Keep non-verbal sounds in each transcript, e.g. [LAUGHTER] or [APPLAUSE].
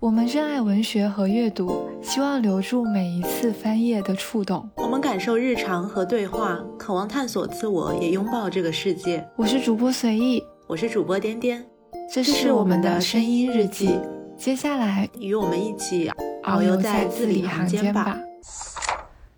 我们热爱文学和阅读，希望留住每一次翻页的触动。我们感受日常和对话，渴望探索自我，也拥抱这个世界。我是主播随意，我是主播颠颠，这是我们的声音日记。接下来，与我们一起遨游在字里行间吧。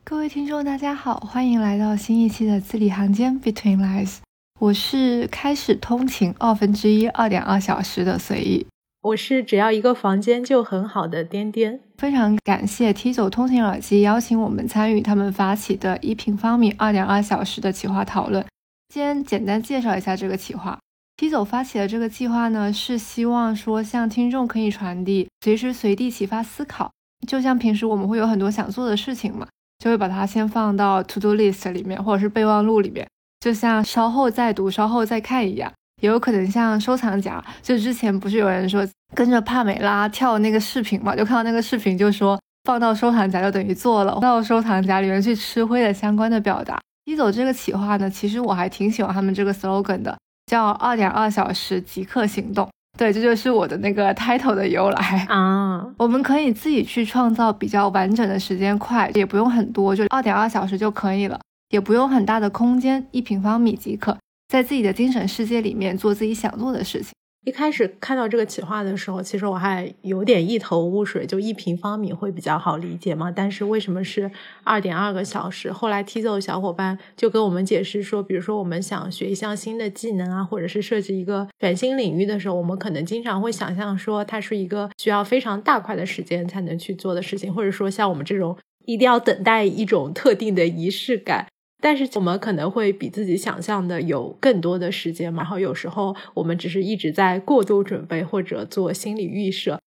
各位听众，大家好，欢迎来到新一期的字里行间 Between Lines。我是开始通勤二分之一二点二小时的随意。我是只要一个房间就很好的颠颠，非常感谢 T 走通勤耳机邀请我们参与他们发起的一平方米二点二小时的企划讨论。先简单介绍一下这个企划。T 走发起的这个计划呢，是希望说向听众可以传递随时随地启发思考。就像平时我们会有很多想做的事情嘛，就会把它先放到 To Do List 里面或者是备忘录里面，就像稍后再读、稍后再看一样。也有可能像收藏夹，就之前不是有人说跟着帕梅拉跳那个视频嘛，就看到那个视频就说放到收藏夹就等于做了，到收藏夹里面去吃灰的相关的表达。一走这个企划呢，其实我还挺喜欢他们这个 slogan 的，叫二点二小时即刻行动。对，这就是我的那个 title 的由来啊。我们可以自己去创造比较完整的时间块，也不用很多，就二点二小时就可以了，也不用很大的空间，一平方米即可。在自己的精神世界里面做自己想做的事情。一开始看到这个企划的时候，其实我还有点一头雾水，就一平方米会比较好理解嘛。但是为什么是二点二个小时？后来 T 走的小伙伴就跟我们解释说，比如说我们想学一项新的技能啊，或者是设计一个全新领域的时候，我们可能经常会想象说，它是一个需要非常大块的时间才能去做的事情，或者说像我们这种一定要等待一种特定的仪式感。但是我们可能会比自己想象的有更多的时间嘛，然后有时候我们只是一直在过度准备或者做心理预设，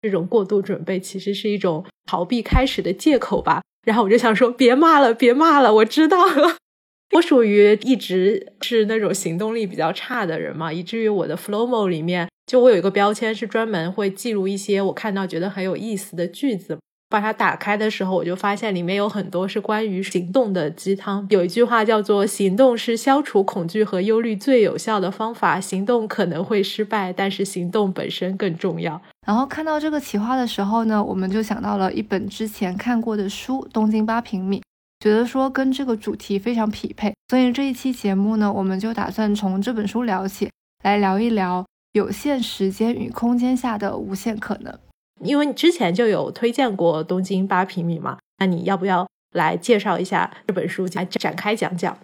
这种过度准备其实是一种逃避开始的借口吧。然后我就想说，别骂了，别骂了，我知道了。[LAUGHS] 我属于一直是那种行动力比较差的人嘛，以至于我的 Flowmo 里面就我有一个标签是专门会记录一些我看到觉得很有意思的句子。把它打开的时候，我就发现里面有很多是关于行动的鸡汤。有一句话叫做“行动是消除恐惧和忧虑最有效的方法”，行动可能会失败，但是行动本身更重要。然后看到这个企划的时候呢，我们就想到了一本之前看过的书《东京八平米》，觉得说跟这个主题非常匹配，所以这一期节目呢，我们就打算从这本书聊起来聊一聊有限时间与空间下的无限可能。因为你之前就有推荐过《东京八平米》嘛，那你要不要来介绍一下这本书，来展开讲讲？《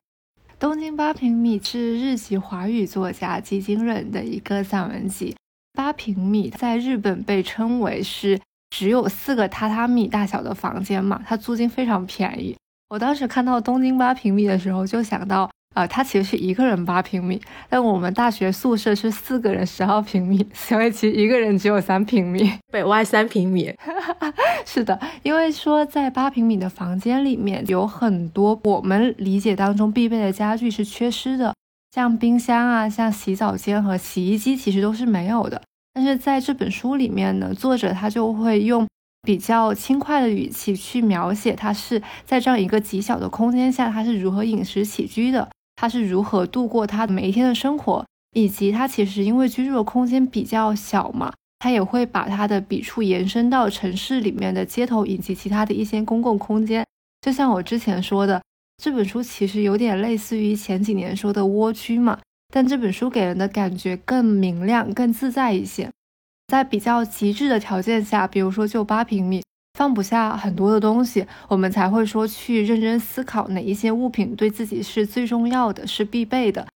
东京八平米》是日籍华语作家吉井忍的一个散文集。八平米在日本被称为是只有四个榻榻米大小的房间嘛，它租金非常便宜。我当时看到《东京八平米》的时候，就想到。啊，他其实是一个人八平米，但我们大学宿舍是四个人十二平米，所以其实一个人只有三平米，北外三平米。[LAUGHS] 是的，因为说在八平米的房间里面有很多我们理解当中必备的家具是缺失的，像冰箱啊，像洗澡间和洗衣机其实都是没有的。但是在这本书里面呢，作者他就会用比较轻快的语气去描写他是在这样一个极小的空间下，他是如何饮食起居的。他是如何度过他每一天的生活，以及他其实因为居住的空间比较小嘛，他也会把他的笔触延伸到城市里面的街头以及其他的一些公共空间。就像我之前说的，这本书其实有点类似于前几年说的蜗居嘛，但这本书给人的感觉更明亮、更自在一些。在比较极致的条件下，比如说就八平米。放不下很多的东西，我们才会说去认真思考哪一些物品对自己是最重要的，是必备的。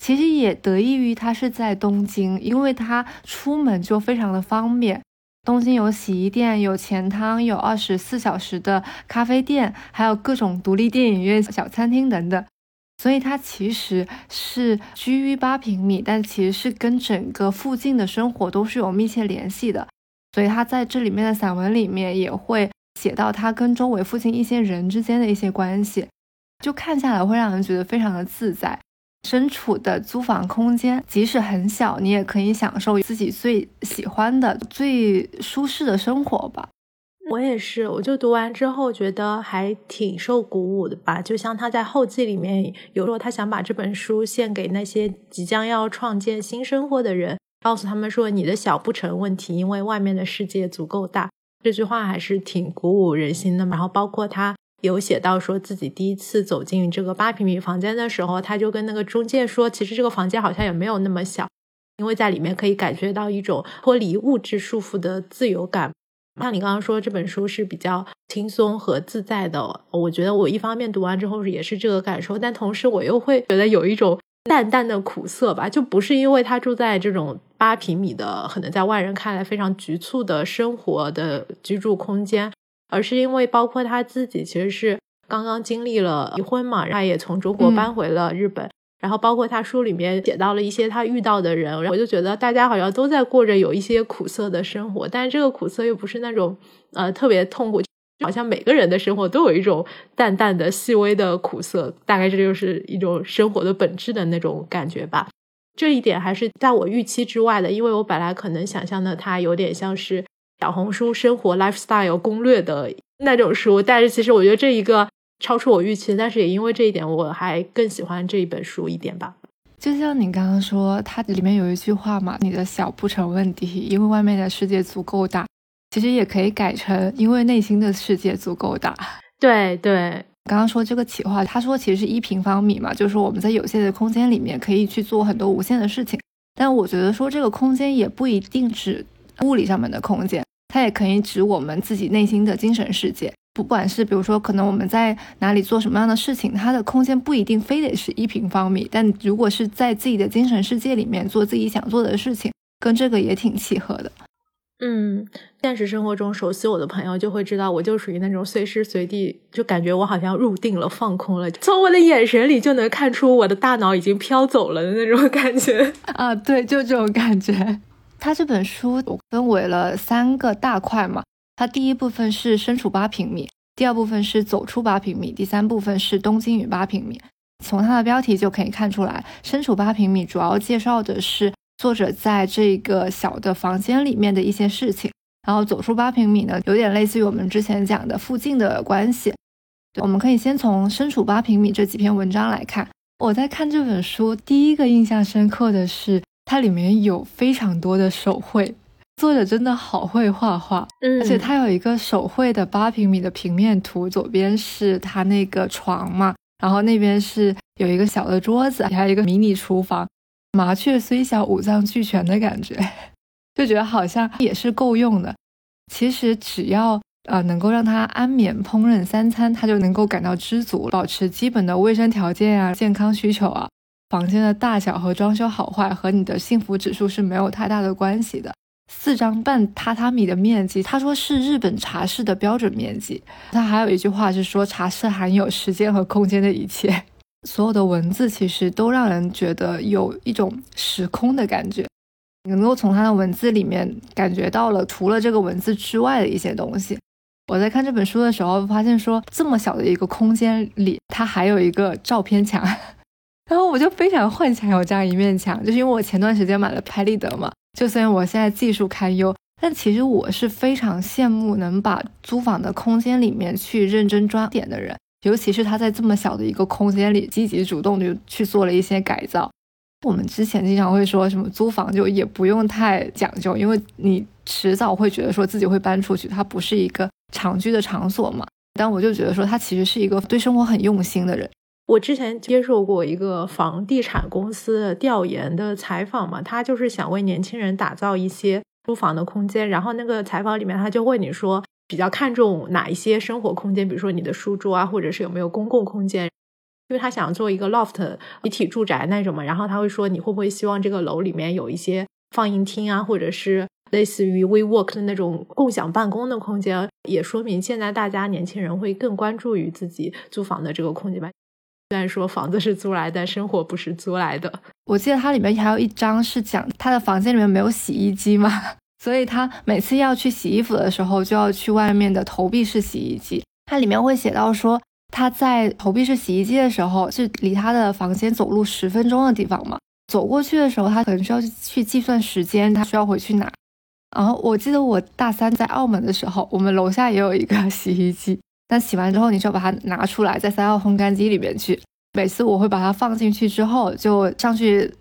其实也得益于它是在东京，因为它出门就非常的方便。东京有洗衣店，有钱汤，有二十四小时的咖啡店，还有各种独立电影院、小餐厅等等。所以它其实是居于八平米，但其实是跟整个附近的生活都是有密切联系的。所以他在这里面的散文里面也会写到他跟周围附近一些人之间的一些关系，就看下来会让人觉得非常的自在。身处的租房空间即使很小，你也可以享受自己最喜欢的、最舒适的生活吧。我也是，我就读完之后觉得还挺受鼓舞的吧。就像他在后记里面有说，他想把这本书献给那些即将要创建新生活的人。告诉他们说你的小不成问题，因为外面的世界足够大。这句话还是挺鼓舞人心的。然后包括他有写到说自己第一次走进这个八平米房间的时候，他就跟那个中介说，其实这个房间好像也没有那么小，因为在里面可以感觉到一种脱离物质束缚的自由感。像你刚刚说这本书是比较轻松和自在的，我觉得我一方面读完之后也是这个感受，但同时我又会觉得有一种。淡淡的苦涩吧，就不是因为他住在这种八平米的，可能在外人看来非常局促的生活的居住空间，而是因为包括他自己其实是刚刚经历了离婚嘛，他也从中国搬回了日本，然后包括他书里面写到了一些他遇到的人，我就觉得大家好像都在过着有一些苦涩的生活，但是这个苦涩又不是那种呃特别痛苦。好像每个人的生活都有一种淡淡的、细微的苦涩，大概这就是一种生活的本质的那种感觉吧。这一点还是在我预期之外的，因为我本来可能想象的它有点像是小红书生活 lifestyle 攻略的那种书，但是其实我觉得这一个超出我预期，但是也因为这一点，我还更喜欢这一本书一点吧。就像你刚刚说，它里面有一句话嘛，你的小不成问题，因为外面的世界足够大。其实也可以改成，因为内心的世界足够大。对对，刚刚说这个企划，他说其实是一平方米嘛，就是我们在有限的空间里面可以去做很多无限的事情。但我觉得说这个空间也不一定指物理上面的空间，它也可以指我们自己内心的精神世界。不管是比如说，可能我们在哪里做什么样的事情，它的空间不一定非得是一平方米，但如果是在自己的精神世界里面做自己想做的事情，跟这个也挺契合的。嗯，现实生活中熟悉我的朋友就会知道，我就属于那种随时随地就感觉我好像入定了、放空了，从我的眼神里就能看出我的大脑已经飘走了的那种感觉 [LAUGHS] 啊！对，就这种感觉。他这本书分为了三个大块嘛，它第一部分是身处八平米，第二部分是走出八平米，第三部分是东京与八平米。从它的标题就可以看出来，身处八平米主要介绍的是。作者在这个小的房间里面的一些事情，然后走出八平米呢，有点类似于我们之前讲的附近的关系。我们可以先从身处八平米这几篇文章来看。我在看这本书，第一个印象深刻的是它里面有非常多的手绘，作者真的好会画画。嗯，而且他有一个手绘的八平米的平面图，左边是他那个床嘛，然后那边是有一个小的桌子，还有一个迷你厨房。麻雀虽小，五脏俱全的感觉，[LAUGHS] 就觉得好像也是够用的。其实只要呃能够让他安眠烹饪三餐，他就能够感到知足，保持基本的卫生条件啊、健康需求啊。房间的大小和装修好坏和你的幸福指数是没有太大的关系的。四张半榻榻米的面积，他说是日本茶室的标准面积。他还有一句话是说，茶室含有时间和空间的一切。所有的文字其实都让人觉得有一种时空的感觉，能够从他的文字里面感觉到了除了这个文字之外的一些东西。我在看这本书的时候，发现说这么小的一个空间里，它还有一个照片墙，[LAUGHS] 然后我就非常幻想有这样一面墙，就是因为我前段时间买了拍立得嘛，就虽然我现在技术堪忧，但其实我是非常羡慕能把租房的空间里面去认真装点的人。尤其是他在这么小的一个空间里，积极主动的去做了一些改造。我们之前经常会说什么租房就也不用太讲究，因为你迟早会觉得说自己会搬出去，它不是一个长居的场所嘛。但我就觉得说他其实是一个对生活很用心的人。我之前接受过一个房地产公司的调研的采访嘛，他就是想为年轻人打造一些租房的空间，然后那个采访里面他就问你说。比较看重哪一些生活空间，比如说你的书桌啊，或者是有没有公共空间，因为他想做一个 loft 一体住宅那种嘛。然后他会说，你会不会希望这个楼里面有一些放映厅啊，或者是类似于 WeWork 的那种共享办公的空间？也说明现在大家年轻人会更关注于自己租房的这个空间吧。虽然说房子是租来的，生活不是租来的。我记得它里面还有一张是讲他的房间里面没有洗衣机吗。所以他每次要去洗衣服的时候，就要去外面的投币式洗衣机。它里面会写到说，他在投币式洗衣机的时候，是离他的房间走路十分钟的地方嘛。走过去的时候，他可能需要去计算时间，他需要回去拿。然后我记得我大三在澳门的时候，我们楼下也有一个洗衣机，但洗完之后，你就要把它拿出来，再塞到烘干机里面去。每次我会把它放进去之后，就上去。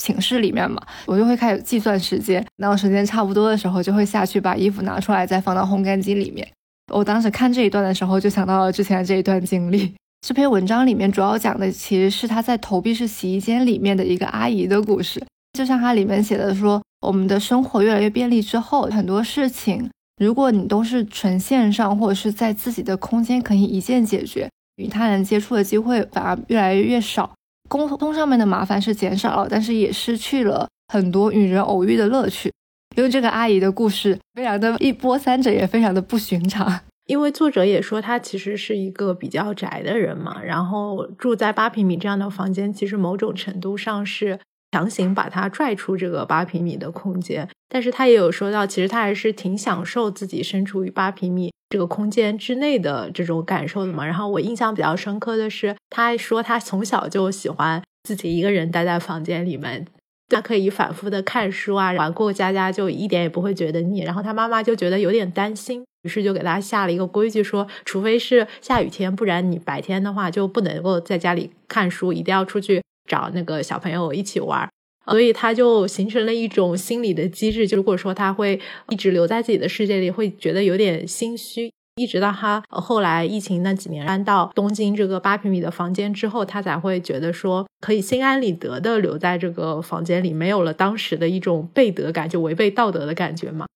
寝室里面嘛，我就会开始计算时间，然后时间差不多的时候就会下去把衣服拿出来，再放到烘干机里面。我当时看这一段的时候，就想到了之前的这一段经历。[LAUGHS] 这篇文章里面主要讲的其实是他在投币式洗衣间里面的一个阿姨的故事。就像它里面写的说，我们的生活越来越便利之后，很多事情如果你都是纯线上或者是在自己的空间可以一键解决，与他人接触的机会反而越来越少。沟通上面的麻烦是减少了，但是也失去了很多与人偶遇的乐趣。因为这个阿姨的故事非常的一波三折，也非常的不寻常。[LAUGHS] 因为作者也说，他其实是一个比较宅的人嘛，然后住在八平米这样的房间，其实某种程度上是强行把他拽出这个八平米的空间。但是他也有说到，其实他还是挺享受自己身处于八平米这个空间之内的这种感受的嘛。然后我印象比较深刻的是，他说他从小就喜欢自己一个人待在房间里面，他可以反复的看书啊，玩过家家，就一点也不会觉得腻。然后他妈妈就觉得有点担心。于是就给他下了一个规矩，说除非是下雨天，不然你白天的话就不能够在家里看书，一定要出去找那个小朋友一起玩。所以他就形成了一种心理的机制，就如果说他会一直留在自己的世界里，会觉得有点心虚。一直到他后来疫情那几年搬到东京这个八平米的房间之后，他才会觉得说可以心安理得的留在这个房间里，没有了当时的一种背德感，就违背道德的感觉嘛。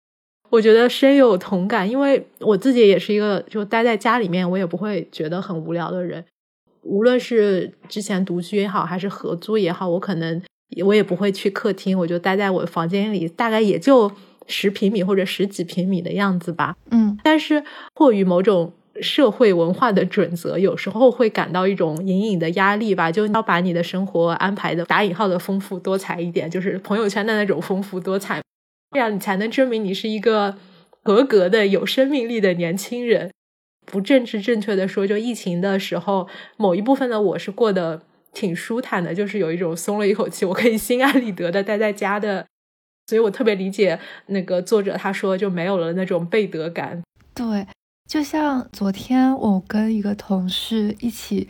我觉得深有同感，因为我自己也是一个就待在家里面，我也不会觉得很无聊的人。无论是之前独居也好，还是合租也好，我可能我也不会去客厅，我就待在我的房间里，大概也就十平米或者十几平米的样子吧。嗯，但是迫于某种社会文化的准则，有时候会感到一种隐隐的压力吧，就要把你的生活安排的打引号的丰富多彩一点，就是朋友圈的那种丰富多彩。这样你才能证明你是一个合格的、有生命力的年轻人。不政治正确的说，就疫情的时候，某一部分的我是过得挺舒坦的，就是有一种松了一口气，我可以心安理得的待在家的。所以我特别理解那个作者他说就没有了那种背德感。对，就像昨天我跟一个同事一起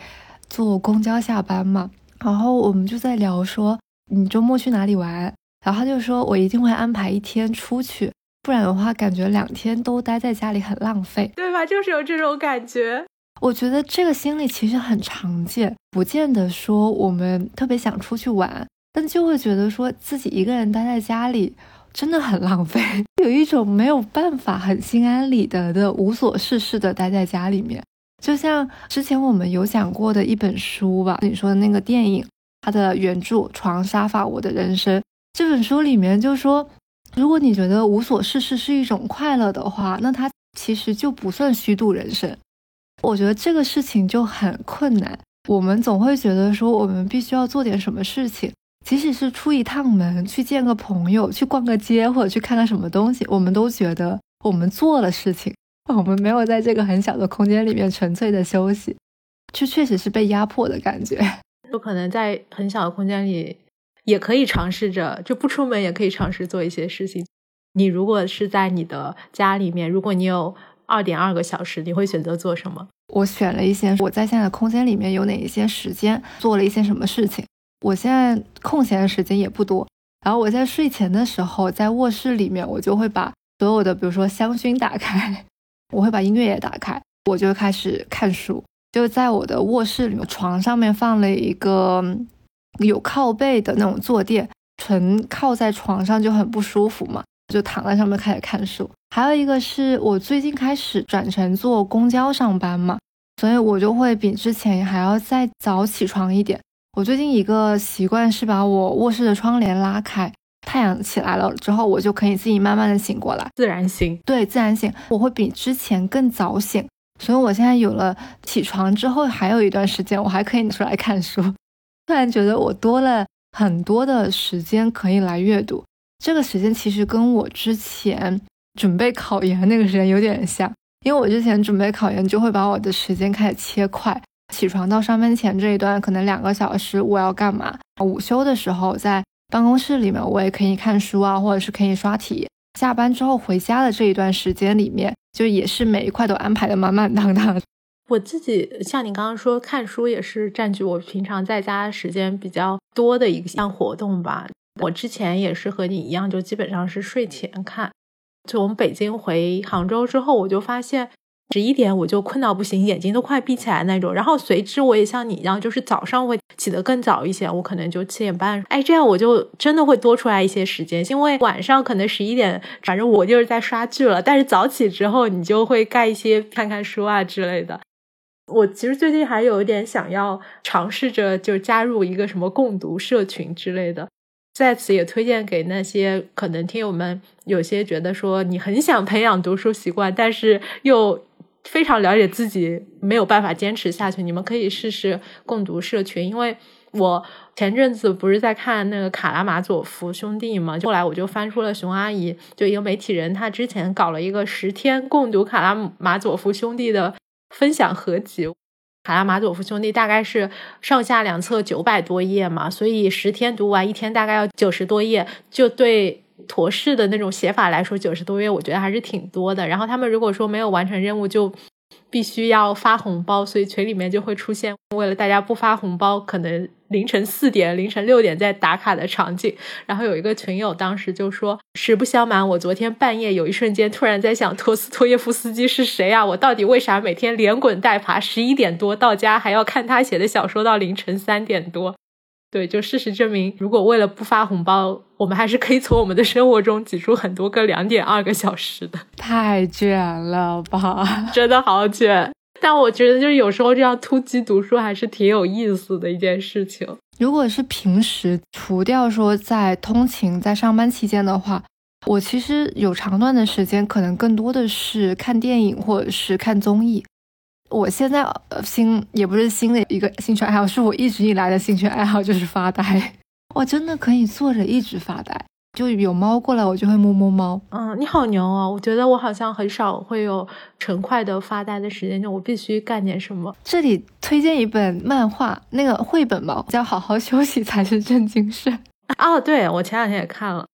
坐公交下班嘛，然后我们就在聊说，你周末去哪里玩？然后他就说：“我一定会安排一天出去，不然的话，感觉两天都待在家里很浪费，对吧？就是有这种感觉。我觉得这个心理其实很常见，不见得说我们特别想出去玩，但就会觉得说自己一个人待在家里真的很浪费，[LAUGHS] 有一种没有办法很心安理得的无所事事的待在家里面。就像之前我们有讲过的一本书吧，你说的那个电影，它的原著《床沙发我的人生》。”这本书里面就说，如果你觉得无所事事是一种快乐的话，那它其实就不算虚度人生。我觉得这个事情就很困难。我们总会觉得说，我们必须要做点什么事情，即使是出一趟门去见个朋友、去逛个街或者去看个什么东西，我们都觉得我们做了事情，我们没有在这个很小的空间里面纯粹的休息，就确实是被压迫的感觉。[LAUGHS] 有可能在很小的空间里。也可以尝试着就不出门，也可以尝试做一些事情。你如果是在你的家里面，如果你有二点二个小时，你会选择做什么？我选了一些我在现在的空间里面有哪一些时间做了一些什么事情。我现在空闲的时间也不多，然后我在睡前的时候，在卧室里面，我就会把所有的，比如说香薰打开，我会把音乐也打开，我就开始看书。就在我的卧室里面，床上面放了一个。有靠背的那种坐垫，纯靠在床上就很不舒服嘛，就躺在上面开始看书。还有一个是我最近开始转成坐公交上班嘛，所以我就会比之前还要再早起床一点。我最近一个习惯是把我卧室的窗帘拉开，太阳起来了之后，我就可以自己慢慢的醒过来，自然醒。对，自然醒，我会比之前更早醒，所以我现在有了起床之后还有一段时间，我还可以出来看书。突然觉得我多了很多的时间可以来阅读，这个时间其实跟我之前准备考研那个时间有点像，因为我之前准备考研就会把我的时间开始切块，起床到上班前这一段可能两个小时我要干嘛，午休的时候在办公室里面我也可以看书啊，或者是可以刷题，下班之后回家的这一段时间里面，就也是每一块都安排的满满当当。[LAUGHS] 我自己像你刚刚说，看书也是占据我平常在家时间比较多的一项活动吧。我之前也是和你一样，就基本上是睡前看。从北京回杭州之后，我就发现。十一点我就困到不行，眼睛都快闭起来那种。然后随之我也像你一样，就是早上会起得更早一些，我可能就七点半。哎，这样我就真的会多出来一些时间，因为晚上可能十一点，反正我就是在刷剧了。但是早起之后，你就会干一些看看书啊之类的。我其实最近还有一点想要尝试着就加入一个什么共读社群之类的，在此也推荐给那些可能听友们，有些觉得说你很想培养读书习惯，但是又。非常了解自己没有办法坚持下去，你们可以试试共读社群。因为我前阵子不是在看那个卡拉马佐夫兄弟嘛，后来我就翻出了熊阿姨，就一个媒体人，他之前搞了一个十天共读卡拉马佐夫兄弟的分享合集。卡拉马佐夫兄弟大概是上下两册九百多页嘛，所以十天读完，一天大概要九十多页，就对。陀式的那种写法来说，九十多页我觉得还是挺多的。然后他们如果说没有完成任务，就必须要发红包，所以群里面就会出现为了大家不发红包，可能凌晨四点、凌晨六点在打卡的场景。然后有一个群友当时就说：“实不相瞒，我昨天半夜有一瞬间突然在想，托斯托耶夫斯基是谁啊？我到底为啥每天连滚带爬，十一点多到家还要看他写的小说到凌晨三点多？”对，就事实证明，如果为了不发红包，我们还是可以从我们的生活中挤出很多个两点二个小时的。太卷了吧，[LAUGHS] 真的好卷。但我觉得，就是有时候这样突击读书还是挺有意思的一件事情。如果是平时除掉说在通勤、在上班期间的话，我其实有长段的时间，可能更多的是看电影或者是看综艺。我现在新也不是新的一个兴趣爱好，是我一直以来的兴趣爱好就是发呆。[LAUGHS] 我真的可以坐着一直发呆，就有猫过来我就会摸摸猫。嗯，你好牛啊！我觉得我好像很少会有成块的发呆的时间，就我必须干点什么。这里推荐一本漫画，那个绘本吧，叫《好好休息才是正经事》。[LAUGHS] 哦，对，我前两天也看了。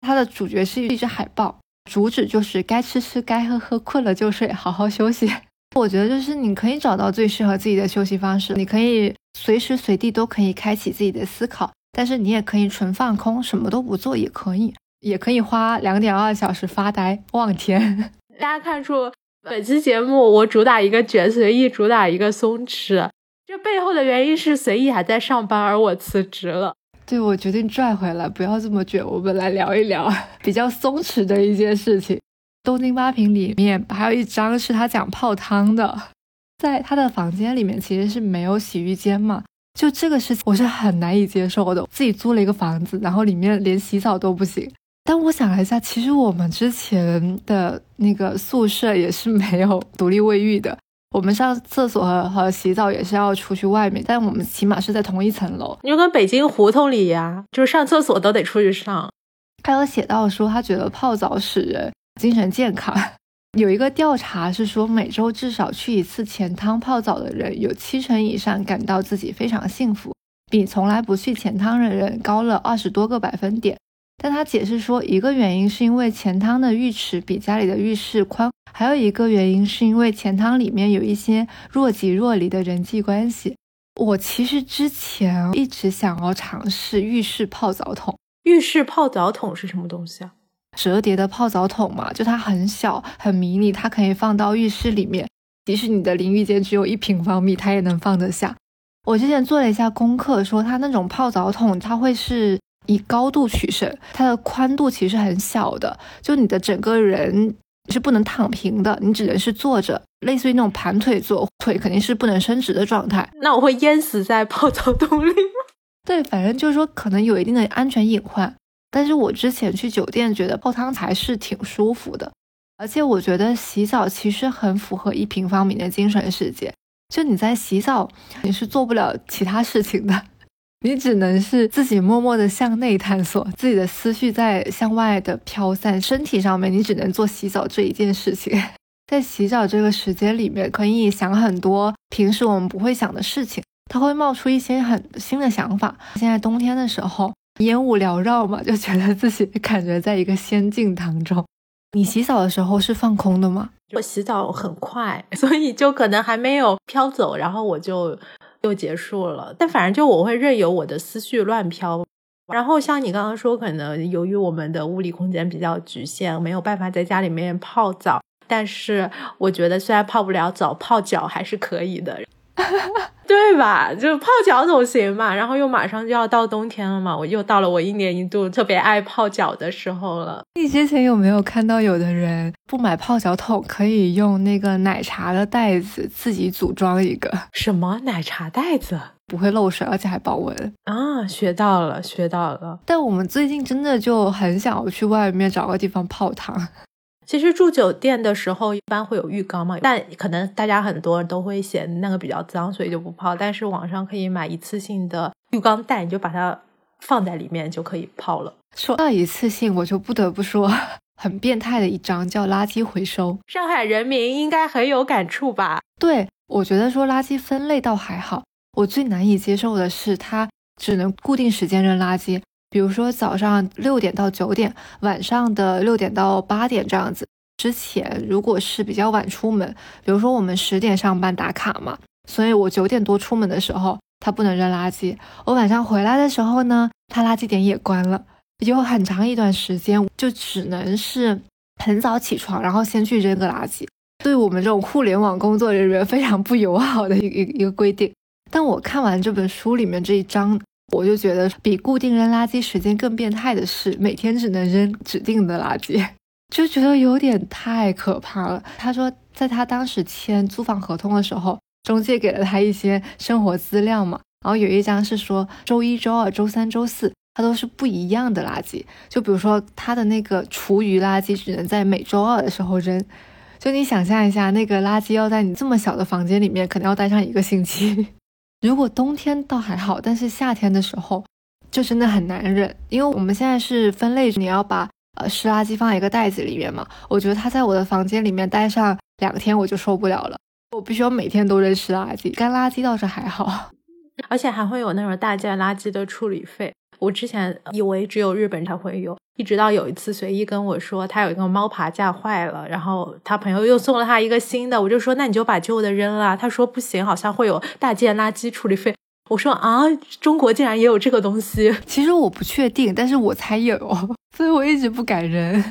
它的主角是一只海豹，主旨就是该吃吃，该喝喝，困了就睡，好好休息。[LAUGHS] 我觉得就是你可以找到最适合自己的休息方式，你可以随时随地都可以开启自己的思考，但是你也可以纯放空，什么都不做也可以，也可以花两点二小时发呆望天。[LAUGHS] 大家看出本期节目我主打一个卷，随意主打一个松弛，这背后的原因是随意还在上班，而我辞职了。对，我决定拽回来，不要这么卷，我们来聊一聊 [LAUGHS] 比较松弛的一件事情。东京八平里面还有一张是他讲泡汤的，在他的房间里面其实是没有洗浴间嘛，就这个事情我是很难以接受的。自己租了一个房子，然后里面连洗澡都不行。但我想了一下，其实我们之前的那个宿舍也是没有独立卫浴的，我们上厕所和和洗澡也是要出去外面，但我们起码是在同一层楼。就跟北京胡同里呀，就是上厕所都得出去上。他有写到说，他觉得泡澡使人。精神健康有一个调查是说，每周至少去一次钱汤泡澡的人，有七成以上感到自己非常幸福，比从来不去钱汤的人高了二十多个百分点。但他解释说，一个原因是因为钱汤的浴池比家里的浴室宽，还有一个原因是因为钱汤里面有一些若即若离的人际关系。我其实之前一直想要尝试浴室泡澡桶。浴室泡澡桶是什么东西啊？折叠的泡澡桶嘛，就它很小很迷你，它可以放到浴室里面，即使你的淋浴间只有一平方米，它也能放得下。我之前做了一下功课，说它那种泡澡桶，它会是以高度取胜，它的宽度其实很小的，就你的整个人是不能躺平的，你只能是坐着，类似于那种盘腿坐，腿肯定是不能伸直的状态。那我会淹死在泡澡桶里吗？[LAUGHS] 对，反正就是说可能有一定的安全隐患。但是我之前去酒店，觉得泡汤才是挺舒服的，而且我觉得洗澡其实很符合一平方米的精神世界。就你在洗澡，你是做不了其他事情的，你只能是自己默默的向内探索，自己的思绪在向外的飘散。身体上面，你只能做洗澡这一件事情。在洗澡这个时间里面，可以想很多平时我们不会想的事情，它会冒出一些很新的想法。现在冬天的时候。烟雾缭绕嘛，[LAUGHS] 就觉得自己感觉在一个仙境当中。[LAUGHS] 你洗澡的时候是放空的吗？我洗澡很快，[LAUGHS] 所以就可能还没有飘走，然后我就又结束了。但反正就我会任由我的思绪乱飘。然后像你刚刚说，可能由于我们的物理空间比较局限，没有办法在家里面泡澡。但是我觉得，虽然泡不了澡，泡脚还是可以的。[LAUGHS] 对吧？就泡脚总行嘛。然后又马上就要到冬天了嘛，我又到了我一年一度特别爱泡脚的时候了。你之前有没有看到有的人不买泡脚桶，可以用那个奶茶的袋子自己组装一个？什么奶茶袋子？不会漏水，而且还保温啊！学到了，学到了。但我们最近真的就很想要去外面找个地方泡汤。其实住酒店的时候一般会有浴缸嘛，但可能大家很多人都会嫌那个比较脏，所以就不泡。但是网上可以买一次性的浴缸袋，你就把它放在里面就可以泡了。说到一次性，我就不得不说很变态的一张叫垃圾回收。上海人民应该很有感触吧？对，我觉得说垃圾分类倒还好，我最难以接受的是它只能固定时间扔垃圾。比如说早上六点到九点，晚上的六点到八点这样子。之前如果是比较晚出门，比如说我们十点上班打卡嘛，所以我九点多出门的时候，他不能扔垃圾。我晚上回来的时候呢，他垃圾点也关了，有很长一段时间就只能是很早起床，然后先去扔个垃圾。对我们这种互联网工作人员非常不友好的一个一个规定。但我看完这本书里面这一章。我就觉得比固定扔垃圾时间更变态的是，每天只能扔指定的垃圾，[LAUGHS] 就觉得有点太可怕了。他说，在他当时签租房合同的时候，中介给了他一些生活资料嘛，然后有一张是说周一周二周三周四他都是不一样的垃圾，就比如说他的那个厨余垃圾只能在每周二的时候扔，就你想象一下，那个垃圾要在你这么小的房间里面，可能要待上一个星期。如果冬天倒还好，但是夏天的时候就真的很难忍，因为我们现在是分类，你要把呃湿垃圾放在一个袋子里面嘛。我觉得它在我的房间里面待上两天我就受不了了，我必须要每天都扔湿垃圾，干垃圾倒是还好，而且还会有那种大件垃圾的处理费。我之前以为只有日本才会有。一直到有一次随意跟我说他有一个猫爬架坏了，然后他朋友又送了他一个新的，我就说那你就把旧的扔了。他说不行，好像会有大件垃圾处理费。我说啊，中国竟然也有这个东西。其实我不确定，但是我猜有，所以我一直不敢扔。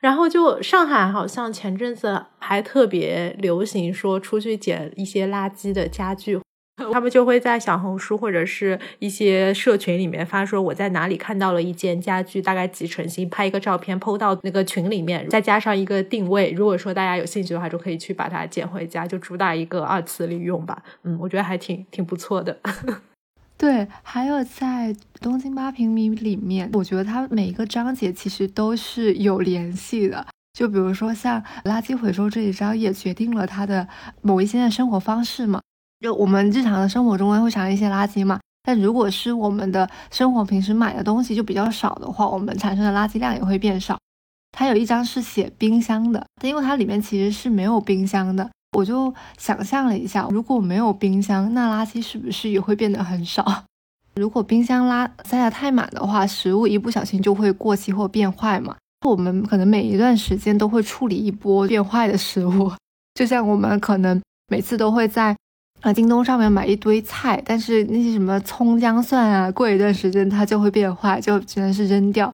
然后就上海好像前阵子还特别流行说出去捡一些垃圾的家具。[LAUGHS] 他们就会在小红书或者是一些社群里面发说我在哪里看到了一件家具，大概几成新，拍一个照片 PO 到那个群里面，再加上一个定位。如果说大家有兴趣的话，就可以去把它捡回家，就主打一个二次利用吧。嗯，我觉得还挺挺不错的。[LAUGHS] 对，还有在东京八平米里面，我觉得它每一个章节其实都是有联系的。就比如说像垃圾回收这一章，也决定了它的某一些的生活方式嘛。就我们日常的生活中会产生一些垃圾嘛，但如果是我们的生活平时买的东西就比较少的话，我们产生的垃圾量也会变少。它有一张是写冰箱的，但因为它里面其实是没有冰箱的。我就想象了一下，如果没有冰箱，那垃圾是不是也会变得很少？[LAUGHS] 如果冰箱拉塞得太满的话，食物一不小心就会过期或变坏嘛。我们可能每一段时间都会处理一波变坏的食物，[LAUGHS] 就像我们可能每次都会在。啊，京东上面买一堆菜，但是那些什么葱姜蒜啊，过一段时间它就会变坏，就只能是扔掉。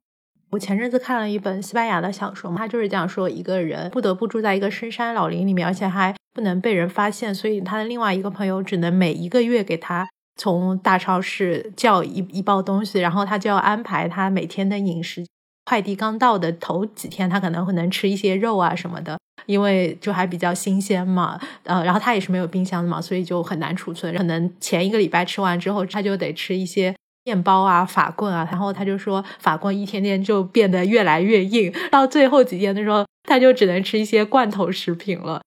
我前阵子看了一本西班牙的小说，他就是讲说一个人不得不住在一个深山老林里面，而且还不能被人发现，所以他的另外一个朋友只能每一个月给他从大超市叫一一包东西，然后他就要安排他每天的饮食。快递刚到的头几天，他可能会能吃一些肉啊什么的，因为就还比较新鲜嘛。呃，然后他也是没有冰箱的嘛，所以就很难储存。可能前一个礼拜吃完之后，他就得吃一些面包啊、法棍啊。然后他就说，法棍一天天就变得越来越硬，到最后几天的时候，他就只能吃一些罐头食品了。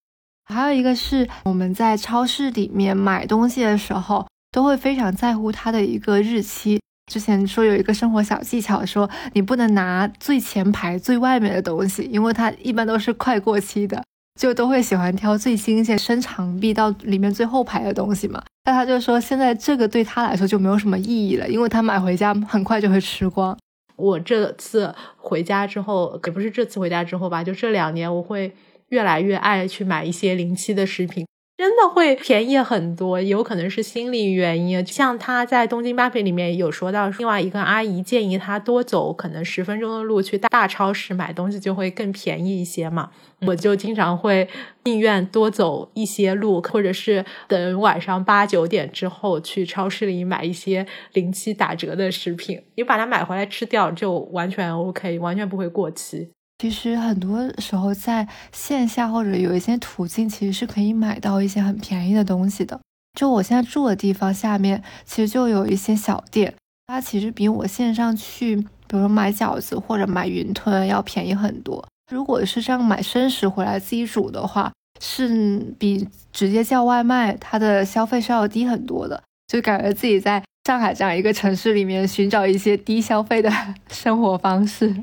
还有一个是我们在超市里面买东西的时候，都会非常在乎它的一个日期。之前说有一个生活小技巧，说你不能拿最前排最外面的东西，因为它一般都是快过期的，就都会喜欢挑最新鲜、伸长臂到里面最后排的东西嘛。那他就说现在这个对他来说就没有什么意义了，因为他买回家很快就会吃光。我这次回家之后，也不是这次回家之后吧，就这两年我会越来越爱去买一些临期的食品。真的会便宜很多，有可能是心理原因。像他在东京八品里面有说到，另外一个阿姨建议他多走可能十分钟的路去大超市买东西，就会更便宜一些嘛。我就经常会宁愿多走一些路，或者是等晚上八九点之后去超市里买一些临期打折的食品，你把它买回来吃掉就完全 OK，完全不会过期。其实很多时候在线下或者有一些途径，其实是可以买到一些很便宜的东西的。就我现在住的地方下面，其实就有一些小店，它其实比我线上去，比如说买饺子或者买云吞要便宜很多。如果是这样买生食回来自己煮的话，是比直接叫外卖它的消费是要低很多的。就感觉自己在上海这样一个城市里面寻找一些低消费的 [LAUGHS] 生活方式。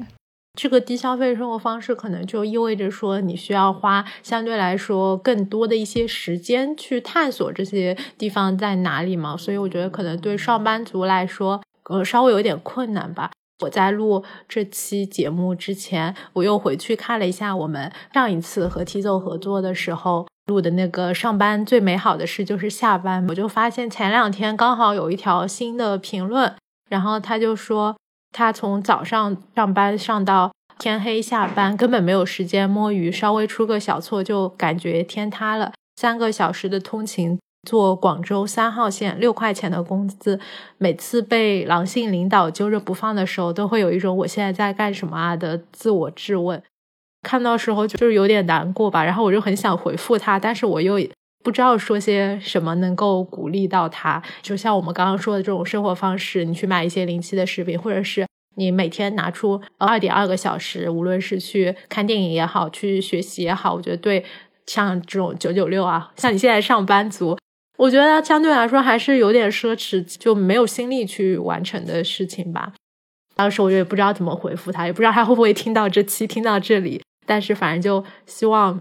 这个低消费生活方式可能就意味着说，你需要花相对来说更多的一些时间去探索这些地方在哪里嘛。所以我觉得可能对上班族来说，呃，稍微有点困难吧。我在录这期节目之前，我又回去看了一下我们上一次和 T 走合作的时候录的那个“上班最美好的事就是下班”，我就发现前两天刚好有一条新的评论，然后他就说。他从早上上班上到天黑下班，根本没有时间摸鱼，稍微出个小错就感觉天塌了。三个小时的通勤，坐广州三号线，六块钱的工资，每次被狼性领导揪着不放的时候，都会有一种我现在在干什么啊的自我质问。看到时候就是有点难过吧，然后我就很想回复他，但是我又。不知道说些什么能够鼓励到他，就像我们刚刚说的这种生活方式，你去买一些临期的食品，或者是你每天拿出二点二个小时，无论是去看电影也好，去学习也好，我觉得对像这种九九六啊，像你现在上班族，我觉得相对来说还是有点奢侈，就没有心力去完成的事情吧。当时我也不知道怎么回复他，也不知道他会不会听到这期，听到这里，但是反正就希望。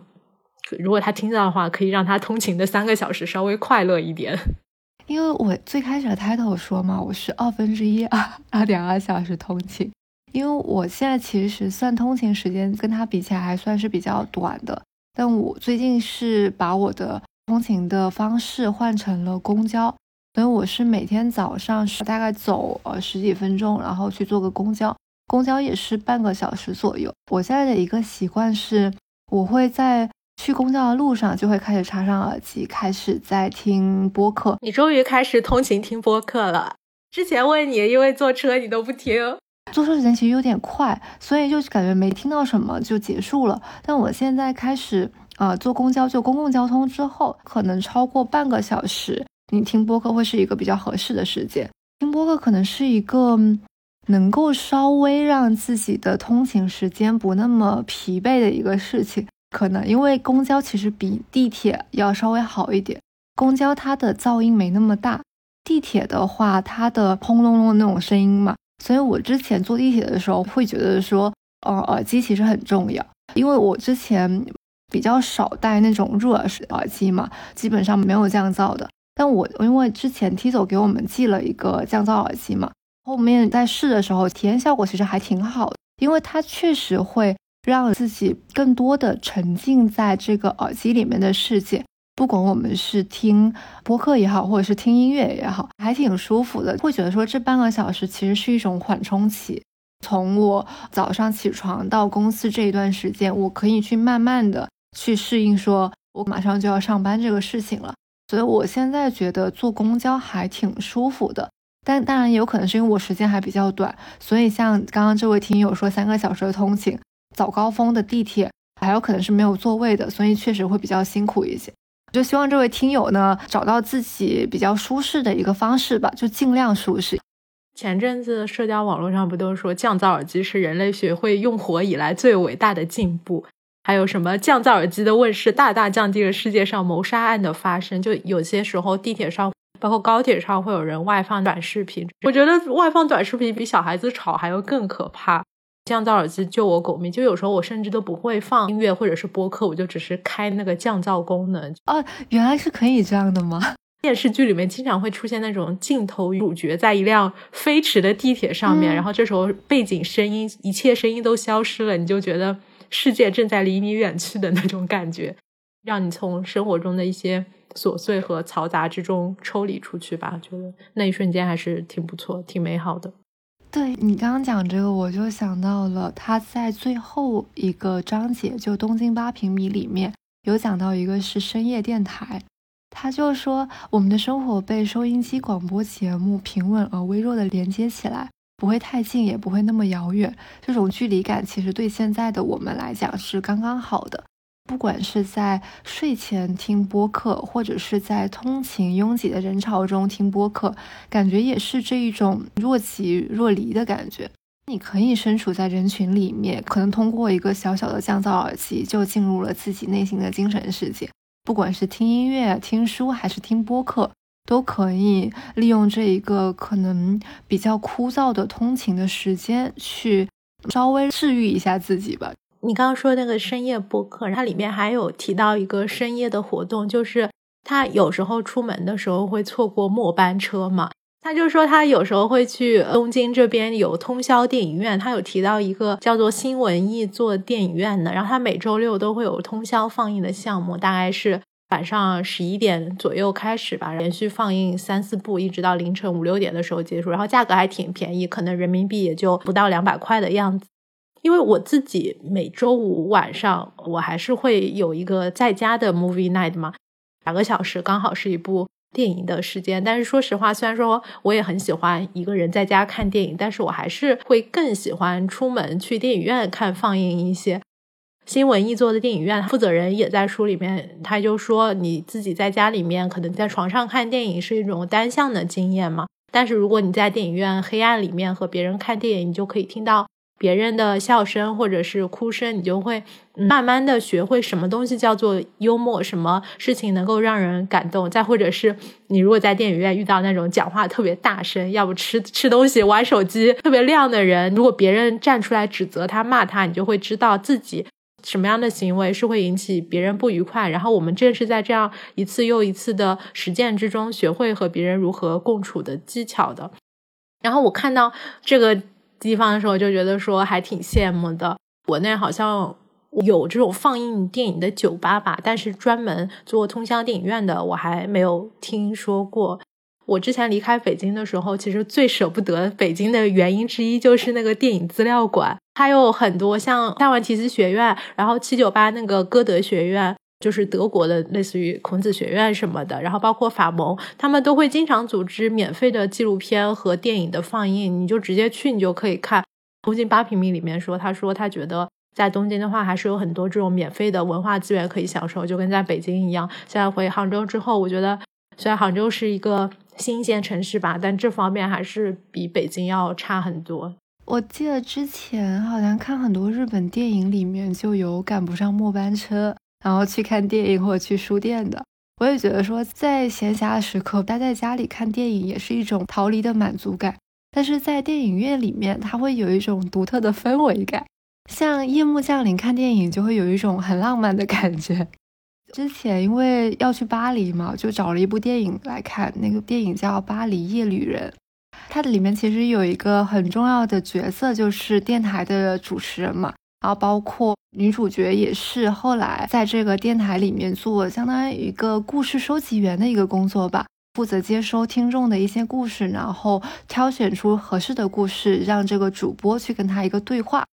如果他听到的话，可以让他通勤的三个小时稍微快乐一点。[LAUGHS] 因为我最开始的 title 说嘛，我是二分之一啊，二点二小时通勤。因为我现在其实算通勤时间跟他比起来还算是比较短的，但我最近是把我的通勤的方式换成了公交，所以我是每天早上是大概走呃十几分钟，然后去坐个公交，公交也是半个小时左右。我现在的一个习惯是，我会在。去公交的路上就会开始插上耳机，开始在听播客。你终于开始通勤听播客了。之前问你，因为坐车你都不听。坐车时间其实有点快，所以就感觉没听到什么就结束了。但我现在开始呃坐公交，就公共交通之后，可能超过半个小时，你听播客会是一个比较合适的时间。听播客可能是一个能够稍微让自己的通勤时间不那么疲惫的一个事情。可能因为公交其实比地铁要稍微好一点，公交它的噪音没那么大，地铁的话它的轰隆隆的那种声音嘛，所以我之前坐地铁的时候会觉得说，呃，耳机其实很重要，因为我之前比较少戴那种入耳式耳机嘛，基本上没有降噪的，但我因为之前 T 走给我们寄了一个降噪耳机嘛，后面在试的时候体验效果其实还挺好的，因为它确实会。让自己更多的沉浸在这个耳机里面的世界，不管我们是听播客也好，或者是听音乐也好，还挺舒服的。会觉得说这半个小时其实是一种缓冲期，从我早上起床到公司这一段时间，我可以去慢慢的去适应，说我马上就要上班这个事情了。所以我现在觉得坐公交还挺舒服的，但当然有可能是因为我时间还比较短，所以像刚刚这位听友说三个小时的通勤。早高峰的地铁还有可能是没有座位的，所以确实会比较辛苦一些。就希望这位听友呢找到自己比较舒适的一个方式吧，就尽量舒适。前阵子社交网络上不都说降噪耳机是人类学会用火以来最伟大的进步？还有什么降噪耳机的问世大大降低了世界上谋杀案的发生？就有些时候地铁上，包括高铁上会有人外放短视频，我觉得外放短视频比小孩子吵还要更可怕。降噪耳机救我狗命，就有时候我甚至都不会放音乐或者是播客，我就只是开那个降噪功能。哦，原来是可以这样的吗？[LAUGHS] 电视剧里面经常会出现那种镜头，主角在一辆飞驰的地铁上面，然后这时候背景声音，一切声音都消失了，你就觉得世界正在离你远去的那种感觉。让你从生活中的一些琐碎和嘈杂之中抽离出去吧。觉得那一瞬间还是挺不错、挺美好的。对你刚刚讲这个，我就想到了他在最后一个章节，就《东京八平米》里面有讲到一个是深夜电台，他就说我们的生活被收音机广播节目平稳而微弱的连接起来，不会太近，也不会那么遥远。这种距离感其实对现在的我们来讲是刚刚好的。不管是在睡前听播客，或者是在通勤拥挤的人潮中听播客，感觉也是这一种若即若离的感觉。你可以身处在人群里面，可能通过一个小小的降噪耳机，就进入了自己内心的精神世界。不管是听音乐、听书，还是听播客，都可以利用这一个可能比较枯燥的通勤的时间，去稍微治愈一下自己吧。你刚刚说那个深夜播客，它里面还有提到一个深夜的活动，就是他有时候出门的时候会错过末班车嘛。他就说他有时候会去东京这边有通宵电影院，他有提到一个叫做新文艺做电影院的，然后他每周六都会有通宵放映的项目，大概是晚上十一点左右开始吧，连续放映三四部，一直到凌晨五六点的时候结束，然后价格还挺便宜，可能人民币也就不到两百块的样子。因为我自己每周五晚上，我还是会有一个在家的 movie night 嘛，两个小时刚好是一部电影的时间。但是说实话，虽然说我也很喜欢一个人在家看电影，但是我还是会更喜欢出门去电影院看放映一些新文艺作的电影院。负责人也在书里面，他就说你自己在家里面可能在床上看电影是一种单向的经验嘛，但是如果你在电影院黑暗里面和别人看电影，你就可以听到。别人的笑声或者是哭声，你就会慢慢的学会什么东西叫做幽默，什么事情能够让人感动。再或者是你如果在电影院遇到那种讲话特别大声，要不吃吃东西、玩手机特别亮的人，如果别人站出来指责他、骂他，你就会知道自己什么样的行为是会引起别人不愉快。然后我们正是在这样一次又一次的实践之中，学会和别人如何共处的技巧的。然后我看到这个。地方的时候就觉得说还挺羡慕的。国内好像有这种放映电影的酒吧吧，但是专门做通宵电影院的我还没有听说过。我之前离开北京的时候，其实最舍不得北京的原因之一就是那个电影资料馆，还有很多像大万提斯学院，然后七九八那个歌德学院。就是德国的类似于孔子学院什么的，然后包括法蒙，他们都会经常组织免费的纪录片和电影的放映，你就直接去，你就可以看。东京八平米里面说，他说他觉得在东京的话，还是有很多这种免费的文化资源可以享受，就跟在北京一样。现在回杭州之后，我觉得虽然杭州是一个新鲜城市吧，但这方面还是比北京要差很多。我记得之前好像看很多日本电影里面就有赶不上末班车。然后去看电影或者去书店的，我也觉得说，在闲暇的时刻待在家里看电影也是一种逃离的满足感。但是在电影院里面，它会有一种独特的氛围感。像夜幕降临看电影，就会有一种很浪漫的感觉。之前因为要去巴黎嘛，就找了一部电影来看，那个电影叫《巴黎夜旅人》，它里面其实有一个很重要的角色，就是电台的主持人嘛。然后包括女主角也是后来在这个电台里面做相当于一个故事收集员的一个工作吧，负责接收听众的一些故事，然后挑选出合适的故事，让这个主播去跟他一个对话。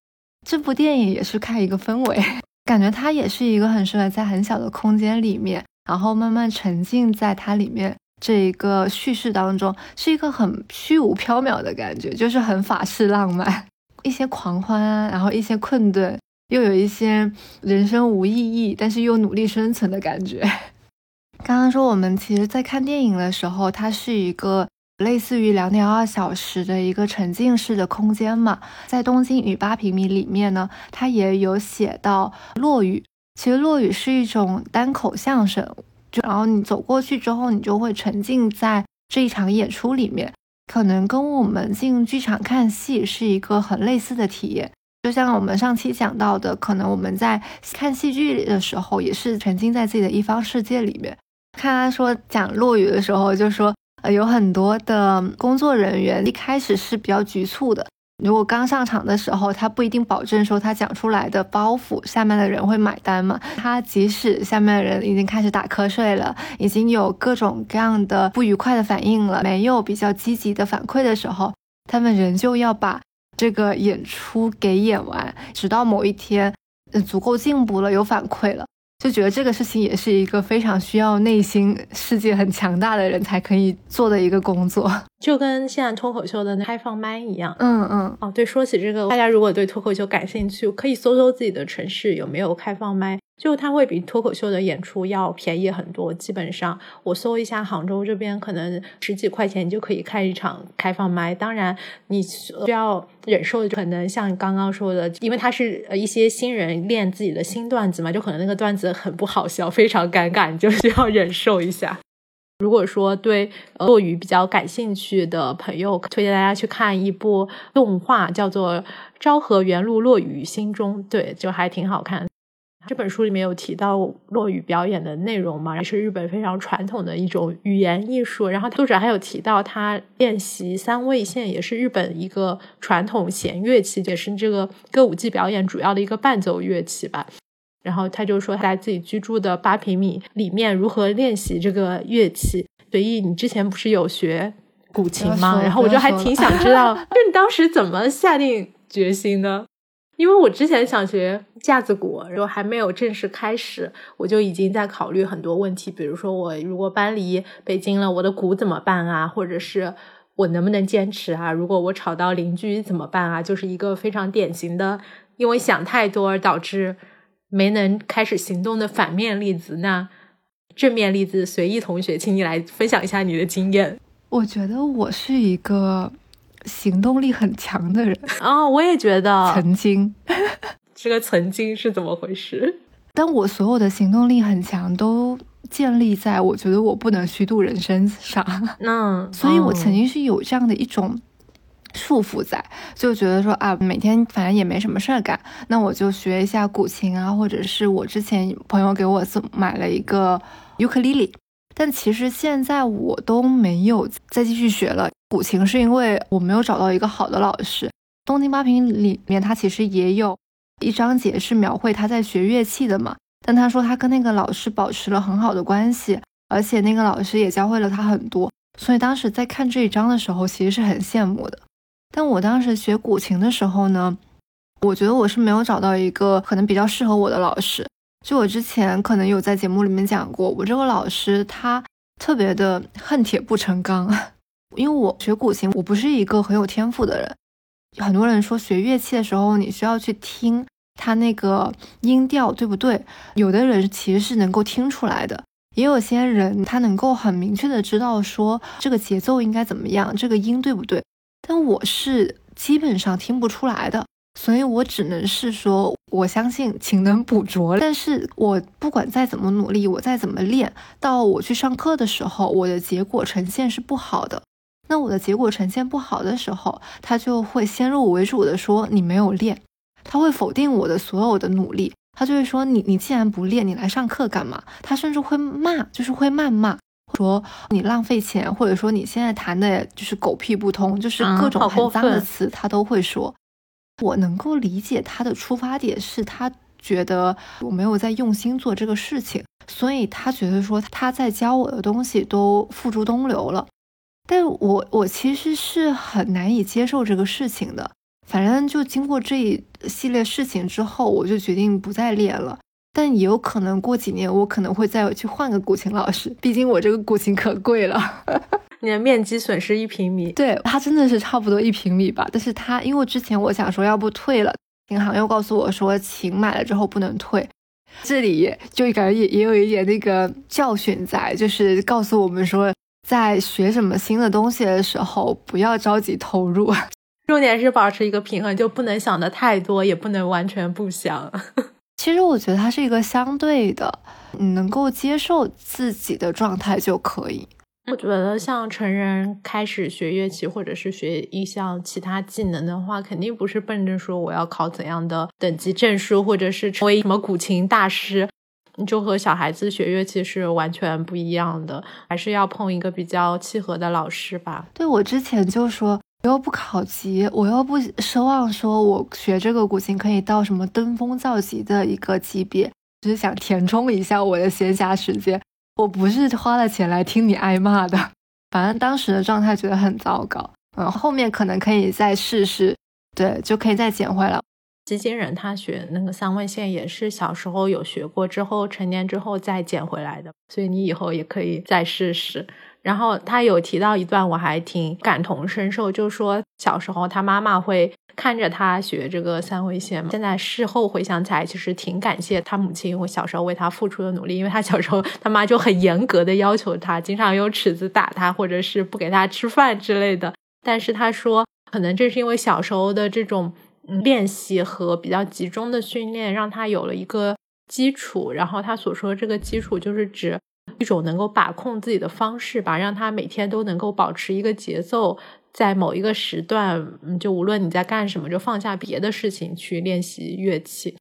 这部电影也是看一个氛围，感觉它也是一个很适合在很小的空间里面，然后慢慢沉浸在它里面这一个叙事当中，是一个很虚无缥缈的感觉，就是很法式浪漫。一些狂欢啊，然后一些困顿，又有一些人生无意义，但是又努力生存的感觉。[LAUGHS] 刚刚说我们其实，在看电影的时候，它是一个类似于两点二小时的一个沉浸式的空间嘛。在东京与八平米里面呢，它也有写到落雨。其实落雨是一种单口相声，就然后你走过去之后，你就会沉浸在这一场演出里面。可能跟我们进剧场看戏是一个很类似的体验，就像我们上期讲到的，可能我们在看戏剧的时候也是沉浸在自己的一方世界里面。看他说讲落雨的时候，就说呃有很多的工作人员一开始是比较局促的，如果刚上场的时候，他不一定保证说他讲出来的包袱下面的人会买单嘛。他即使下面的人已经开始打瞌睡了，已经有各种各样的不愉快的反应了，没有比较积极的反馈的时候，他们仍旧要把这个演出给演完，直到某一天，嗯，足够进步了，有反馈了。就觉得这个事情也是一个非常需要内心世界很强大的人才可以做的一个工作，[LAUGHS] 就跟现在脱口秀的开放麦一样。嗯嗯，哦，对，说起这个，大家如果对脱口秀感兴趣，可以搜搜自己的城市有没有开放麦。就它会比脱口秀的演出要便宜很多，基本上我搜一下杭州这边，可能十几块钱就可以开一场开放麦。当然，你需要忍受的可能像刚刚说的，因为他是一些新人练自己的新段子嘛，就可能那个段子很不好笑，非常尴尬，你就需要忍受一下。如果说对落雨比较感兴趣的朋友，推荐大家去看一部动画，叫做《昭和元禄落雨心中》，对，就还挺好看。这本书里面有提到落语表演的内容嘛，也是日本非常传统的一种语言艺术。然后作者还有提到他练习三味线，也是日本一个传统弦乐器，也是这个歌舞伎表演主要的一个伴奏乐器吧。然后他就说在自己居住的八平米里面如何练习这个乐器。随意，你之前不是有学古琴吗？然后我就还挺想知道，就你当时怎么下定决心的？因为我之前想学架子鼓，然后还没有正式开始，我就已经在考虑很多问题，比如说我如果搬离北京了，我的鼓怎么办啊？或者是我能不能坚持啊？如果我吵到邻居怎么办啊？就是一个非常典型的，因为想太多而导致没能开始行动的反面例子。那正面例子，随意同学，请你来分享一下你的经验。我觉得我是一个。行动力很强的人啊，我也觉得曾经，[LAUGHS] 这个曾经是怎么回事？但我所有的行动力很强，都建立在我觉得我不能虚度人生上。嗯，[LAUGHS] 所以我曾经是有这样的一种束缚在，就觉得说啊，每天反正也没什么事儿干，那我就学一下古琴啊，或者是我之前朋友给我送买了一个尤克里里。但其实现在我都没有再继续学了古琴，是因为我没有找到一个好的老师。东京八平里面，他其实也有一章节是描绘他在学乐器的嘛。但他说他跟那个老师保持了很好的关系，而且那个老师也教会了他很多。所以当时在看这一章的时候，其实是很羡慕的。但我当时学古琴的时候呢，我觉得我是没有找到一个可能比较适合我的老师。就我之前可能有在节目里面讲过，我这个老师他特别的恨铁不成钢，因为我学古琴，我不是一个很有天赋的人。很多人说学乐器的时候，你需要去听它那个音调对不对？有的人其实是能够听出来的，也有些人他能够很明确的知道说这个节奏应该怎么样，这个音对不对？但我是基本上听不出来的。所以我只能是说，我相信勤能补拙。但是我不管再怎么努力，我再怎么练，到我去上课的时候，我的结果呈现是不好的。那我的结果呈现不好的时候，他就会先入为主的说你没有练，他会否定我的所有的努力。他就会说你你既然不练，你来上课干嘛？他甚至会骂，就是会谩骂，说你浪费钱，或者说你现在弹的就是狗屁不通，就是各种很脏的词，他都会说。我能够理解他的出发点是他觉得我没有在用心做这个事情，所以他觉得说他在教我的东西都付诸东流了。但我我其实是很难以接受这个事情的。反正就经过这一系列事情之后，我就决定不再练了。但也有可能过几年我可能会再去换个古琴老师，毕竟我这个古琴可贵了。[LAUGHS] 你的面积损失一平米，对它真的是差不多一平米吧。但是它因为之前我想说要不退了，银行又告诉我说琴买了之后不能退，这里就感觉也也有一点那个教训在，就是告诉我们说在学什么新的东西的时候不要着急投入，[LAUGHS] 重点是保持一个平衡，就不能想的太多，也不能完全不想。[LAUGHS] 其实我觉得它是一个相对的，你能够接受自己的状态就可以。我觉得像成人开始学乐器或者是学一项其他技能的话，肯定不是奔着说我要考怎样的等级证书，或者是成为什么古琴大师，就和小孩子学乐器是完全不一样的，还是要碰一个比较契合的老师吧。对我之前就说，我又不考级，我又不奢望说我学这个古琴可以到什么登峰造极的一个级别，只是想填充一下我的闲暇时间。我不是花了钱来听你挨骂的，反正当时的状态觉得很糟糕。嗯，后面可能可以再试试，对，就可以再捡回来。基金人他学那个三味线也是小时候有学过，之后成年之后再捡回来的，所以你以后也可以再试试。然后他有提到一段，我还挺感同身受，就说小时候他妈妈会看着他学这个三味线，现在事后回想起来，其实挺感谢他母亲我小时候为他付出的努力，因为他小时候他妈就很严格的要求他，经常用尺子打他，或者是不给他吃饭之类的。但是他说，可能正是因为小时候的这种练习和比较集中的训练，让他有了一个基础。然后他所说的这个基础，就是指。一种能够把控自己的方式吧，让他每天都能够保持一个节奏，在某一个时段，就无论你在干什么，就放下别的事情去练习乐器。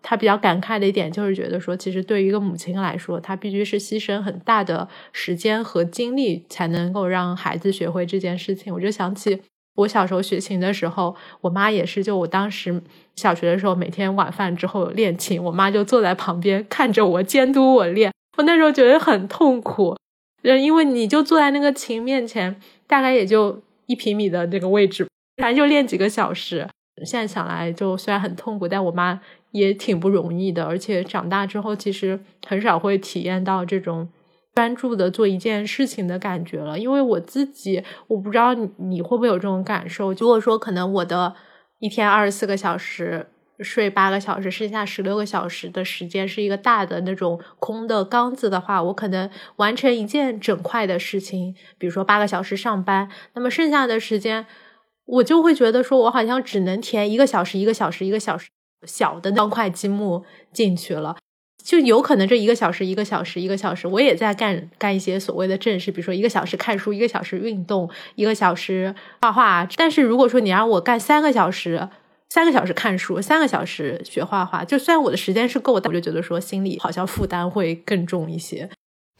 他比较感慨的一点就是觉得说，其实对于一个母亲来说，她必须是牺牲很大的时间和精力，才能够让孩子学会这件事情。我就想起我小时候学琴的时候，我妈也是，就我当时小学的时候，每天晚饭之后练琴，我妈就坐在旁边看着我，监督我练。我那时候觉得很痛苦，因为你就坐在那个琴面前，大概也就一平米的那个位置，反正就练几个小时。现在想来，就虽然很痛苦，但我妈也挺不容易的。而且长大之后，其实很少会体验到这种专注的做一件事情的感觉了。因为我自己，我不知道你你会不会有这种感受。如果说可能，我的一天二十四个小时。睡八个小时，剩下十六个小时的时间是一个大的那种空的缸子的话，我可能完成一件整块的事情，比如说八个小时上班，那么剩下的时间，我就会觉得说我好像只能填一个小时、一个小时、一个小时小的方块积木进去了，就有可能这一个小时、一个小时、一个小时，我也在干干一些所谓的正事，比如说一个小时看书，一个小时运动，一个小时画画。但是如果说你让我干三个小时，三个小时看书，三个小时学画画，就虽然我的时间是够的，我就觉得说心里好像负担会更重一些。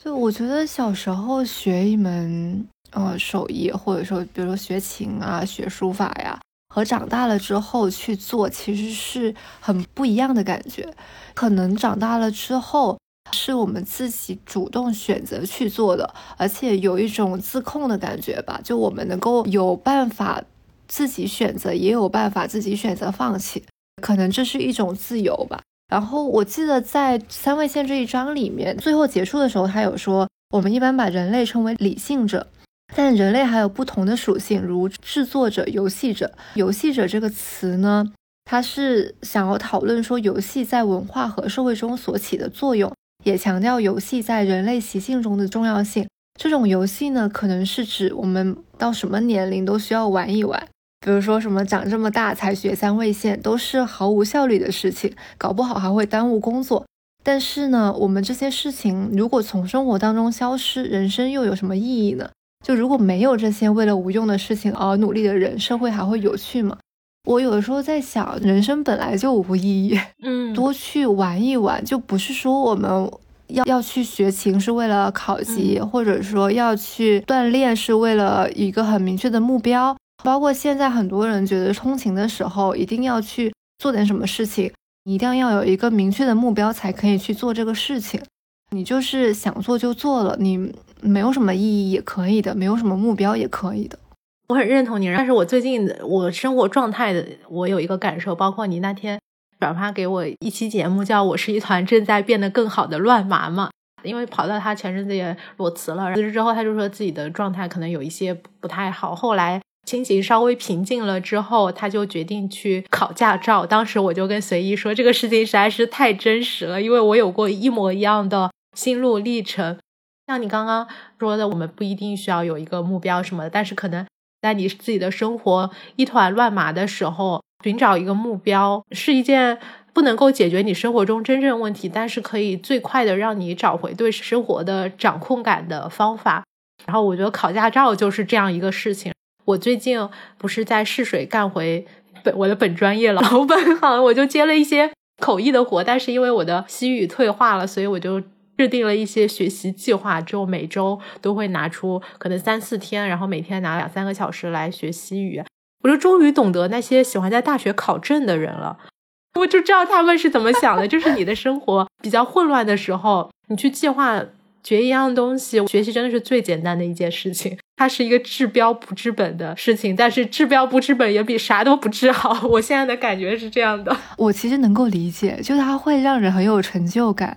就我觉得小时候学一门呃手艺，或者说比如说学琴啊、学书法呀，和长大了之后去做，其实是很不一样的感觉。可能长大了之后，是我们自己主动选择去做的，而且有一种自控的感觉吧，就我们能够有办法。自己选择也有办法，自己选择放弃，可能这是一种自由吧。然后我记得在三位线这一章里面，最后结束的时候，他有说，我们一般把人类称为理性者，但人类还有不同的属性，如制作者、游戏者。游戏者这个词呢，它是想要讨论说游戏在文化和社会中所起的作用，也强调游戏在人类习性中的重要性。这种游戏呢，可能是指我们到什么年龄都需要玩一玩。比如说什么长这么大才学三味线，都是毫无效率的事情，搞不好还会耽误工作。但是呢，我们这些事情如果从生活当中消失，人生又有什么意义呢？就如果没有这些为了无用的事情而努力的人，社会还会有趣吗？我有的时候在想，人生本来就无意义，嗯，多去玩一玩，就不是说我们要要去学琴是为了考级，或者说要去锻炼是为了一个很明确的目标。包括现在很多人觉得通勤的时候一定要去做点什么事情，一定要有一个明确的目标才可以去做这个事情。你就是想做就做了，你没有什么意义也可以的，没有什么目标也可以的。我很认同你，但是我最近我生活状态的我有一个感受，包括你那天转发给我一期节目，叫我是一团正在变得更好的乱麻嘛。因为跑到他前阵子也裸辞了，辞职之后他就说自己的状态可能有一些不太好，后来。心情稍微平静了之后，他就决定去考驾照。当时我就跟随意说，这个事情实在是太真实了，因为我有过一模一样的心路历程。像你刚刚说的，我们不一定需要有一个目标什么的，但是可能在你自己的生活一团乱麻的时候，寻找一个目标是一件不能够解决你生活中真正问题，但是可以最快的让你找回对生活的掌控感的方法。然后我觉得考驾照就是这样一个事情。我最近不是在试水干回本我的本专业了，老本行，[LAUGHS] 我就接了一些口译的活，但是因为我的西语退化了，所以我就制定了一些学习计划，之后每周都会拿出可能三四天，然后每天拿两三个小时来学习语。我就终于懂得那些喜欢在大学考证的人了，我就知道他们是怎么想的。就是你的生活比较混乱的时候，你去计划学一样东西，学习真的是最简单的一件事情。它是一个治标不治本的事情，但是治标不治本也比啥都不治好。我现在的感觉是这样的。我其实能够理解，就它会让人很有成就感。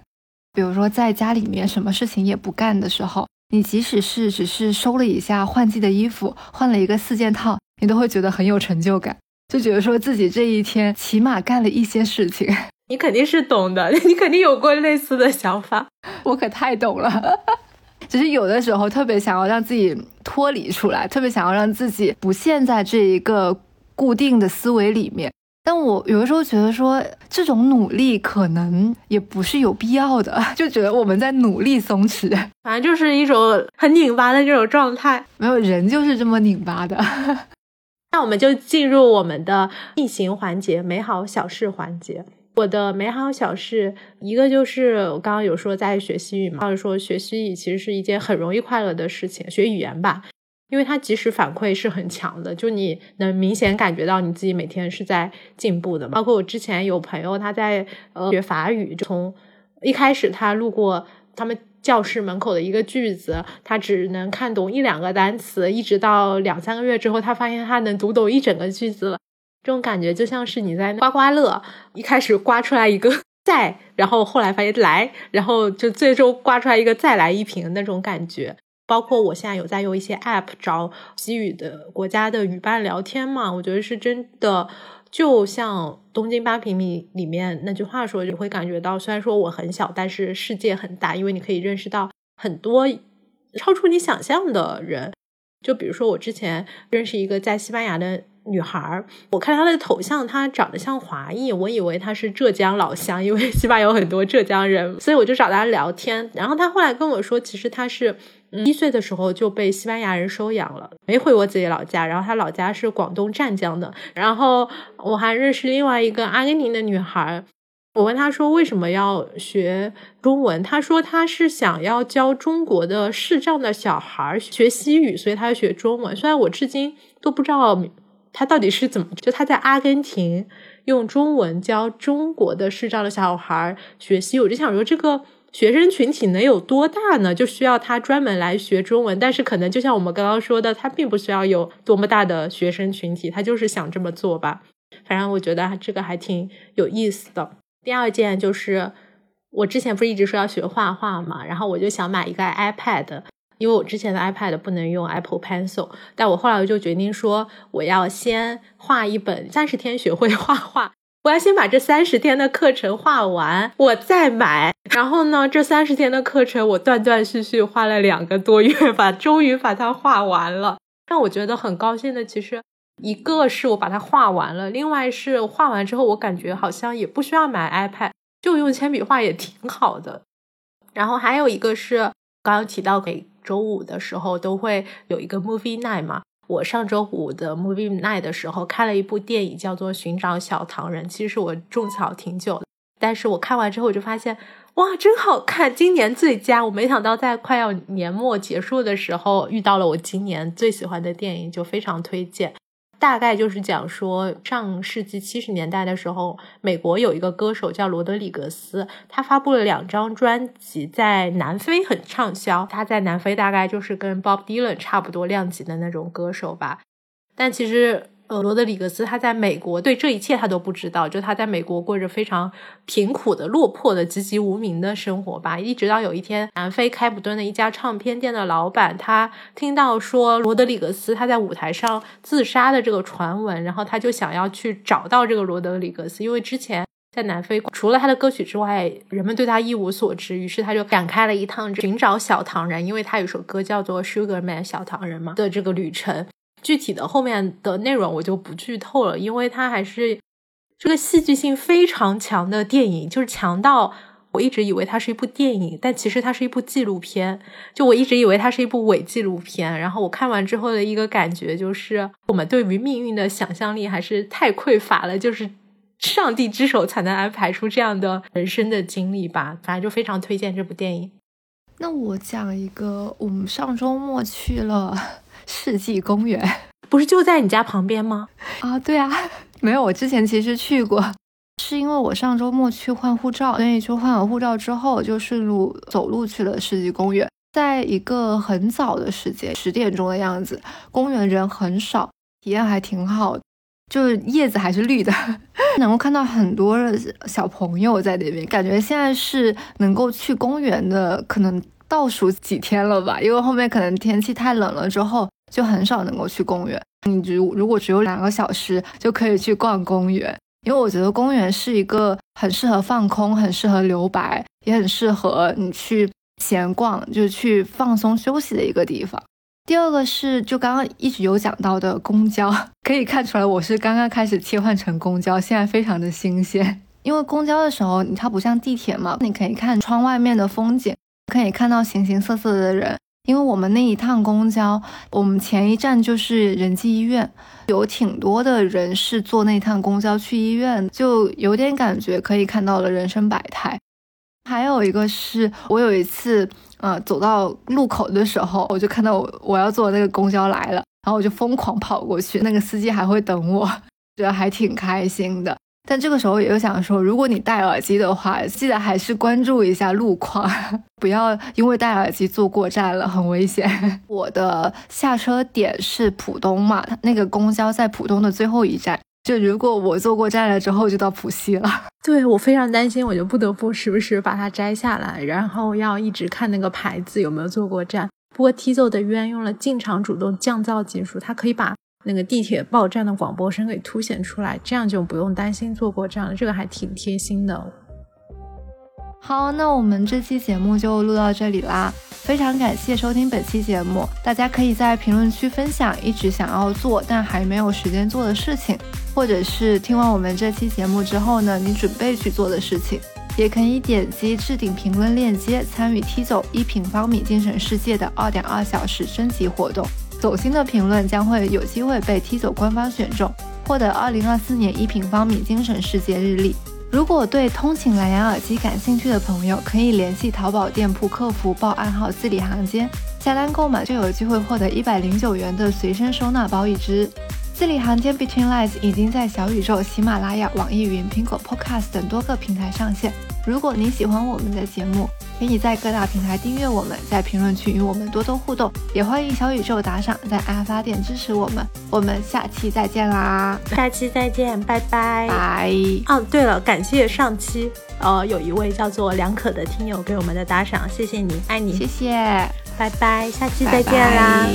比如说在家里面什么事情也不干的时候，你即使是只是收了一下换季的衣服，换了一个四件套。你都会觉得很有成就感，就觉得说自己这一天起码干了一些事情。[LAUGHS] 你肯定是懂的，[LAUGHS] 你肯定有过类似的想法。我可太懂了，[LAUGHS] 只是有的时候特别想要让自己脱离出来，特别想要让自己不陷在这一个固定的思维里面。但我有的时候觉得说，这种努力可能也不是有必要的，[LAUGHS] 就觉得我们在努力松弛，反正就是一种很拧巴的这种状态。没有人就是这么拧巴的。[LAUGHS] 那我们就进入我们的逆行环节——美好小事环节。我的美好小事，一个就是我刚刚有说在学西语嘛，或者说学西语其实是一件很容易快乐的事情，学语言吧，因为它即时反馈是很强的，就你能明显感觉到你自己每天是在进步的。包括我之前有朋友他在呃学法语，从一开始他路过他们。教室门口的一个句子，他只能看懂一两个单词，一直到两三个月之后，他发现他能读懂一整个句子了。这种感觉就像是你在刮刮乐，一开始刮出来一个 [LAUGHS] 在，然后后来发现来，然后就最终刮出来一个再来一瓶那种感觉。包括我现在有在用一些 App 找西语的国家的语伴聊天嘛，我觉得是真的。就像东京八平米里面那句话说，你会感觉到，虽然说我很小，但是世界很大，因为你可以认识到很多超出你想象的人。就比如说，我之前认识一个在西班牙的女孩，我看她的头像，她长得像华裔，我以为她是浙江老乡，因为 [LAUGHS] 西班牙有很多浙江人，所以我就找她聊天。然后她后来跟我说，其实她是。一岁的时候就被西班牙人收养了，没回我自己老家。然后她老家是广东湛江的。然后我还认识另外一个阿根廷的女孩，我问她说为什么要学中文，她说她是想要教中国的视障的小孩学西语，所以她要学中文。虽然我至今都不知道他到底是怎么，就他在阿根廷用中文教中国的视障的小孩学习，我就想说这个。学生群体能有多大呢？就需要他专门来学中文，但是可能就像我们刚刚说的，他并不需要有多么大的学生群体，他就是想这么做吧。反正我觉得这个还挺有意思的。第二件就是，我之前不是一直说要学画画嘛，然后我就想买一个 iPad，因为我之前的 iPad 不能用 Apple Pencil，但我后来我就决定说，我要先画一本三十天学会画画。我要先把这三十天的课程画完，我再买。然后呢，这三十天的课程我断断续续花了两个多月 [LAUGHS] 吧，终于把它画完了。让我觉得很高兴的，其实一个是我把它画完了，另外是画完之后，我感觉好像也不需要买 iPad，就用铅笔画也挺好的。然后还有一个是刚刚提到，每周五的时候都会有一个 movie night 嘛。我上周五的 movie night 的时候看了一部电影，叫做《寻找小唐人》。其实我种草挺久的，但是我看完之后我就发现，哇，真好看！今年最佳。我没想到在快要年末结束的时候遇到了我今年最喜欢的电影，就非常推荐。大概就是讲说，上世纪七十年代的时候，美国有一个歌手叫罗德里格斯，他发布了两张专辑，在南非很畅销。他在南非大概就是跟 Bob Dylan 差不多量级的那种歌手吧，但其实。呃，罗德里格斯他在美国对这一切他都不知道，就他在美国过着非常贫苦的、落魄的、籍籍无名的生活吧。一直到有一天，南非开普敦的一家唱片店的老板，他听到说罗德里格斯他在舞台上自杀的这个传闻，然后他就想要去找到这个罗德里格斯，因为之前在南非除了他的歌曲之外，人们对他一无所知，于是他就展开了一趟寻找小唐人，因为他有首歌叫做《Sugar Man》小唐人嘛的这个旅程。具体的后面的内容我就不剧透了，因为它还是这个戏剧性非常强的电影，就是强到我一直以为它是一部电影，但其实它是一部纪录片。就我一直以为它是一部伪纪录片，然后我看完之后的一个感觉就是，我们对于命运的想象力还是太匮乏了。就是上帝之手才能安排出这样的人生的经历吧。反正就非常推荐这部电影。那我讲一个，我们上周末去了世纪公园，[LAUGHS] 不是就在你家旁边吗？啊，对啊，[LAUGHS] 没有，我之前其实去过，是因为我上周末去换护照，所以就换完护照之后就顺路走路去了世纪公园。在一个很早的时间，十点钟的样子，公园人很少，体验还挺好，就是叶子还是绿的，[LAUGHS] 能够看到很多的小朋友在那边，感觉现在是能够去公园的可能倒数几天了吧，因为后面可能天气太冷了之后，就很少能够去公园。你如如果只有两个小时就可以去逛公园，因为我觉得公园是一个很适合放空、很适合留白，也很适合你去。闲逛就是去放松休息的一个地方。第二个是，就刚刚一直有讲到的公交，可以看出来我是刚刚开始切换成公交，现在非常的新鲜。因为公交的时候，它不像地铁嘛，你可以看窗外面的风景，可以看到形形色色的人。因为我们那一趟公交，我们前一站就是仁济医院，有挺多的人是坐那趟公交去医院，就有点感觉可以看到了人生百态。还有一个是我有一次，呃，走到路口的时候，我就看到我我要坐那个公交来了，然后我就疯狂跑过去，那个司机还会等我，觉得还挺开心的。但这个时候也就想说，如果你戴耳机的话，记得还是关注一下路况，[LAUGHS] 不要因为戴耳机坐过站了，很危险。我的下车点是浦东嘛，那个公交在浦东的最后一站。就如果我坐过站了之后就到浦西了，[LAUGHS] 对我非常担心，我就不得不时不时把它摘下来，然后要一直看那个牌子有没有坐过站。不过 Tizo 的渊用了进场主动降噪技术，它可以把那个地铁报站的广播声给凸显出来，这样就不用担心坐过站了，这个还挺贴心的。好，那我们这期节目就录到这里啦。非常感谢收听本期节目，大家可以在评论区分享一直想要做但还没有时间做的事情，或者是听完我们这期节目之后呢，你准备去做的事情，也可以点击置顶评论链接参与踢走一平方米精神世界的二点二小时征集活动，走心的评论将会有机会被踢走官方选中，获得二零二四年一平方米精神世界日历。如果对通勤蓝牙耳机感兴趣的朋友，可以联系淘宝店铺客服报暗号“字里行间”，下单购买就有机会获得一百零九元的随身收纳包一只。字里行间 Between Lines 已经在小宇宙、喜马拉雅、网易云、苹果 Podcast 等多个平台上线。如果你喜欢我们的节目，可以在各大平台订阅我们，在评论区与我们多多互动，也欢迎小宇宙打赏，在爱发电支持我们。我们下期再见啦！下期再见，拜拜拜。哦，对了，感谢上期呃有一位叫做梁可的听友给我们的打赏，谢谢你，爱你，谢谢，拜拜，下期再见啦。